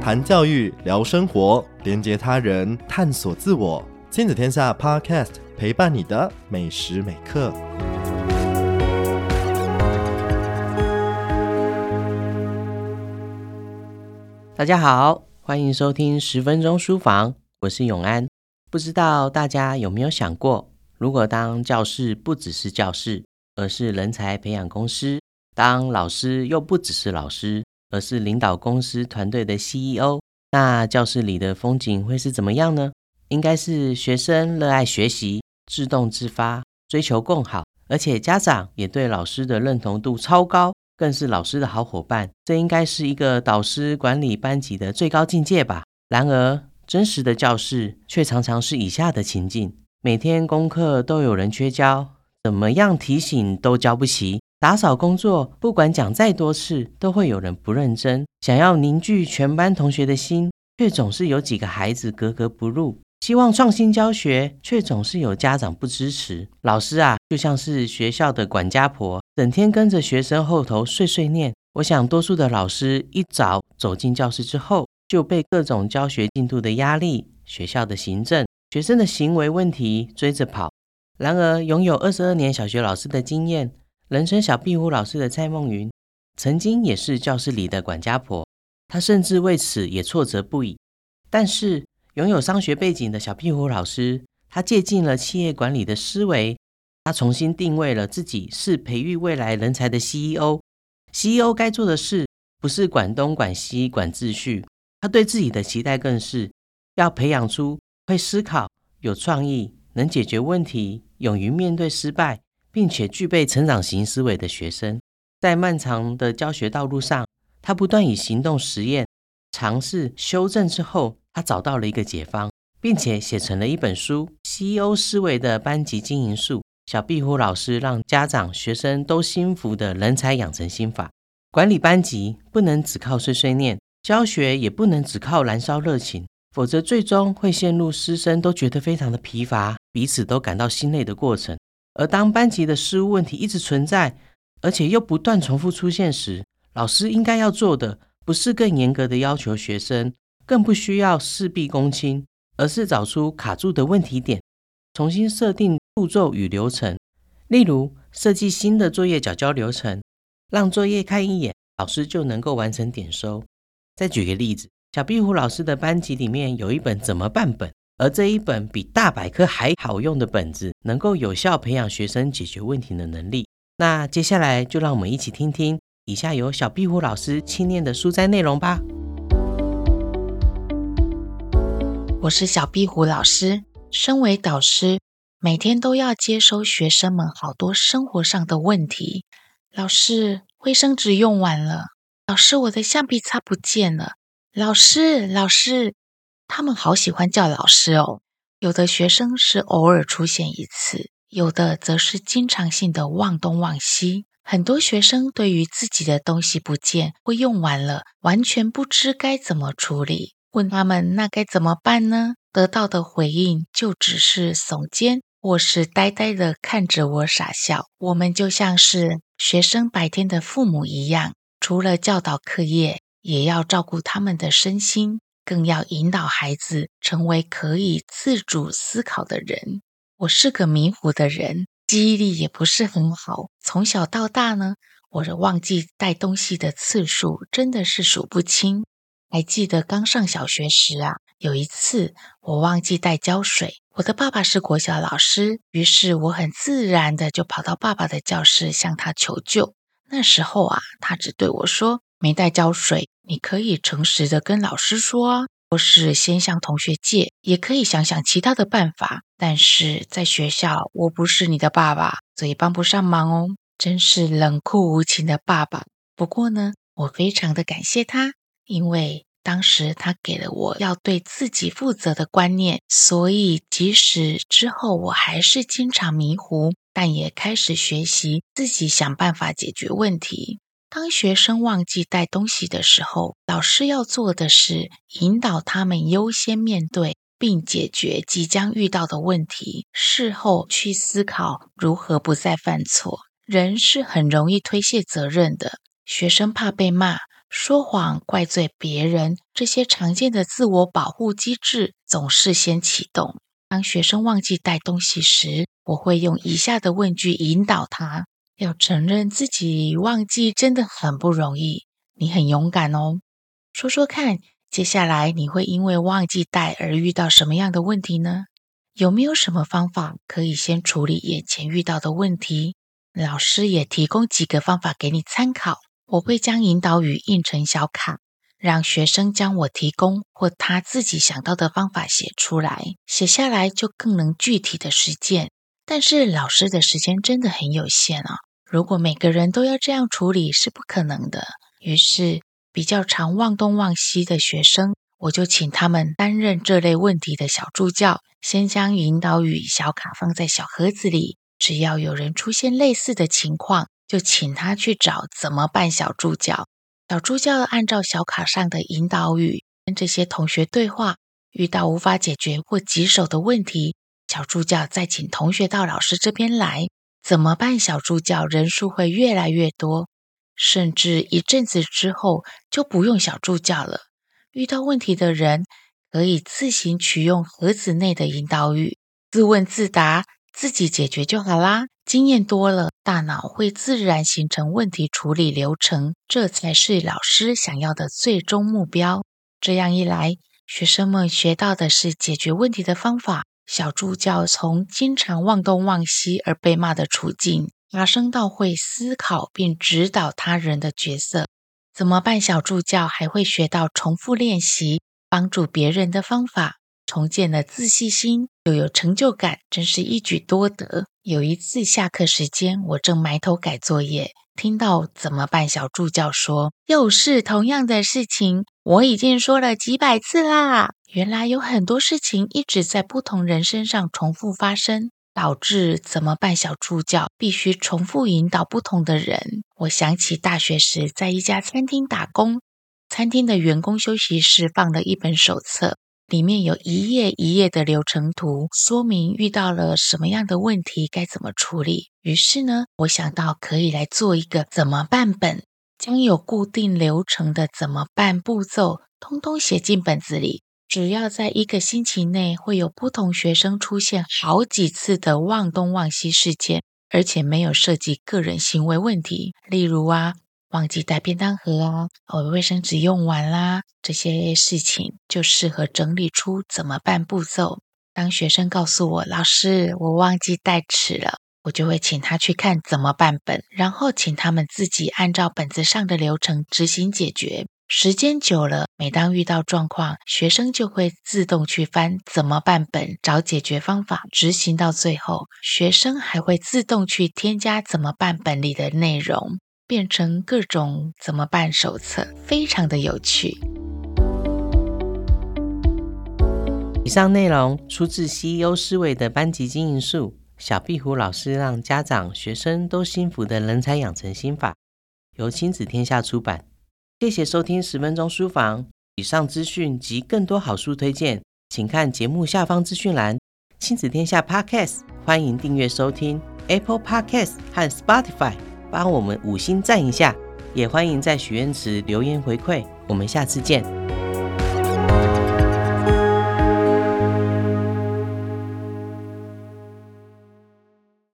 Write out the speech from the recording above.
谈教育，聊生活，连接他人，探索自我。亲子天下 Podcast 陪伴你的每时每刻。大家好，欢迎收听十分钟书房，我是永安。不知道大家有没有想过，如果当教室不只是教室，而是人才培养公司；当老师又不只是老师，而是领导公司团队的 CEO，那教室里的风景会是怎么样呢？应该是学生热爱学习，自动自发，追求更好，而且家长也对老师的认同度超高，更是老师的好伙伴。这应该是一个导师管理班级的最高境界吧。然而，真实的教室却常常是以下的情境：每天功课都有人缺交，怎么样提醒都交不齐。打扫工作，不管讲再多次，都会有人不认真。想要凝聚全班同学的心，却总是有几个孩子格格不入。希望创新教学，却总是有家长不支持。老师啊，就像是学校的管家婆，整天跟着学生后头碎碎念。我想，多数的老师一早走进教室之后，就被各种教学进度的压力、学校的行政、学生的行为问题追着跑。然而，拥有二十二年小学老师的经验。人称小壁虎老师的蔡梦云，曾经也是教室里的管家婆，她甚至为此也挫折不已。但是，拥有商学背景的小壁虎老师，他借鉴了企业管理的思维，他重新定位了自己是培育未来人才的 CEO。CEO 该做的事，不是管东管西管秩序，他对自己的期待更是要培养出会思考、有创意、能解决问题、勇于面对失败。并且具备成长型思维的学生，在漫长的教学道路上，他不断以行动实验、尝试、修正之后，他找到了一个解方，并且写成了一本书《CEO 思维的班级经营术》。小壁虎老师让家长、学生都心服的人才养成心法：管理班级不能只靠碎碎念，教学也不能只靠燃烧热情，否则最终会陷入师生都觉得非常的疲乏，彼此都感到心累的过程。而当班级的失误问题一直存在，而且又不断重复出现时，老师应该要做的不是更严格的要求学生，更不需要事必躬亲，而是找出卡住的问题点，重新设定步骤与流程。例如，设计新的作业缴交流程，让作业看一眼，老师就能够完成点收。再举个例子，小壁虎老师的班级里面有一本怎么办本。而这一本比大百科还好用的本子，能够有效培养学生解决问题的能力。那接下来就让我们一起听听以下由小壁虎老师亲念的书斋内容吧。我是小壁虎老师，身为导师，每天都要接收学生们好多生活上的问题。老师，卫生纸用完了。老师，我的橡皮擦不见了。老师，老师。他们好喜欢叫老师哦，有的学生是偶尔出现一次，有的则是经常性的忘东忘西。很多学生对于自己的东西不见或用完了，完全不知该怎么处理。问他们那该怎么办呢？得到的回应就只是耸肩，或是呆呆的看着我傻笑。我们就像是学生白天的父母一样，除了教导课业，也要照顾他们的身心。更要引导孩子成为可以自主思考的人。我是个迷糊的人，记忆力也不是很好。从小到大呢，我的忘记带东西的次数真的是数不清。还记得刚上小学时啊，有一次我忘记带胶水。我的爸爸是国小老师，于是我很自然的就跑到爸爸的教室向他求救。那时候啊，他只对我说：“没带胶水。”你可以诚实的跟老师说，或是先向同学借，也可以想想其他的办法。但是在学校，我不是你的爸爸，所以帮不上忙哦。真是冷酷无情的爸爸。不过呢，我非常的感谢他，因为当时他给了我要对自己负责的观念，所以即使之后我还是经常迷糊，但也开始学习自己想办法解决问题。当学生忘记带东西的时候，老师要做的是引导他们优先面对并解决即将遇到的问题，事后去思考如何不再犯错。人是很容易推卸责任的，学生怕被骂，说谎、怪罪别人，这些常见的自我保护机制总是先启动。当学生忘记带东西时，我会用以下的问句引导他：要承认自己忘记真的很不容易，你很勇敢哦。说说看，接下来你会因为忘记带而遇到什么样的问题呢？有没有什么方法可以先处理眼前遇到的问题？老师也提供几个方法给你参考。我会将引导语印成小卡，让学生将我提供或他自己想到的方法写出来，写下来就更能具体的实践。但是老师的时间真的很有限啊，如果每个人都要这样处理是不可能的。于是比较常忘东忘西的学生，我就请他们担任这类问题的小助教，先将引导语小卡放在小盒子里，只要有人出现类似的情况。就请他去找怎么办小助教，小助教按照小卡上的引导语跟这些同学对话，遇到无法解决或棘手的问题，小助教再请同学到老师这边来。怎么办小助教人数会越来越多，甚至一阵子之后就不用小助教了。遇到问题的人可以自行取用盒子内的引导语，自问自答，自己解决就好啦。经验多了，大脑会自然形成问题处理流程，这才是老师想要的最终目标。这样一来，学生们学到的是解决问题的方法。小助教从经常忘东忘西而被骂的处境，爬升到会思考并指导他人的角色。怎么办？小助教还会学到重复练习帮助别人的方法。重建了自信心，又有成就感，真是一举多得。有一次下课时间，我正埋头改作业，听到怎么办小助教说：“又是同样的事情，我已经说了几百次啦。”原来有很多事情一直在不同人身上重复发生，导致怎么办小助教必须重复引导不同的人。我想起大学时在一家餐厅打工，餐厅的员工休息室放了一本手册。里面有一页一页的流程图，说明遇到了什么样的问题该怎么处理。于是呢，我想到可以来做一个怎么办本，将有固定流程的怎么办步骤，通通写进本子里。只要在一个星期内会有不同学生出现好几次的忘东忘西事件，而且没有涉及个人行为问题，例如啊。忘记带便当盒啊，哦，卫生纸用完啦，这些事情就适合整理出怎么办步骤。当学生告诉我，老师，我忘记带尺了，我就会请他去看怎么办本，然后请他们自己按照本子上的流程执行解决。时间久了，每当遇到状况，学生就会自动去翻怎么办本，找解决方法。执行到最后，学生还会自动去添加怎么办本里的内容。变成各种怎么办手册，非常的有趣。以上内容出自 CEO 思维的班级经营术，小壁虎老师让家长、学生都幸福的人才养成心法，由亲子天下出版。谢谢收听十分钟书房。以上资讯及更多好书推荐，请看节目下方资讯栏。亲子天下 Podcast，欢迎订阅收听 Apple Podcast 和 Spotify。帮我们五星赞一下，也欢迎在许愿池留言回馈。我们下次见。